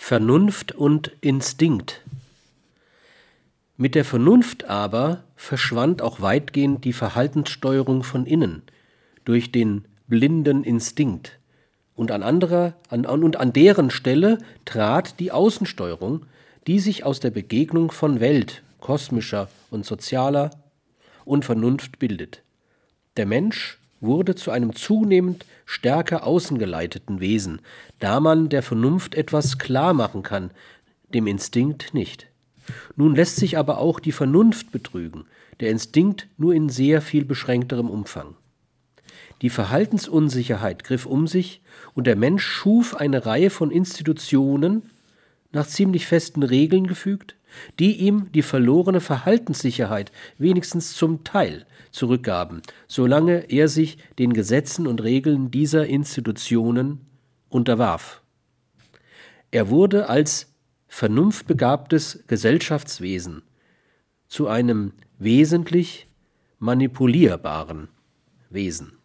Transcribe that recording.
Vernunft und Instinkt. Mit der Vernunft aber verschwand auch weitgehend die Verhaltenssteuerung von innen durch den blinden Instinkt, und an anderer an, und an deren Stelle trat die Außensteuerung, die sich aus der Begegnung von Welt, kosmischer und sozialer und Vernunft bildet. Der Mensch wurde zu einem zunehmend stärker außengeleiteten Wesen, da man der Vernunft etwas klar machen kann, dem Instinkt nicht. Nun lässt sich aber auch die Vernunft betrügen, der Instinkt nur in sehr viel beschränkterem Umfang. Die Verhaltensunsicherheit griff um sich und der Mensch schuf eine Reihe von Institutionen, nach ziemlich festen Regeln gefügt, die ihm die verlorene Verhaltenssicherheit wenigstens zum Teil zurückgaben, solange er sich den Gesetzen und Regeln dieser Institutionen unterwarf. Er wurde als vernunftbegabtes Gesellschaftswesen zu einem wesentlich manipulierbaren Wesen.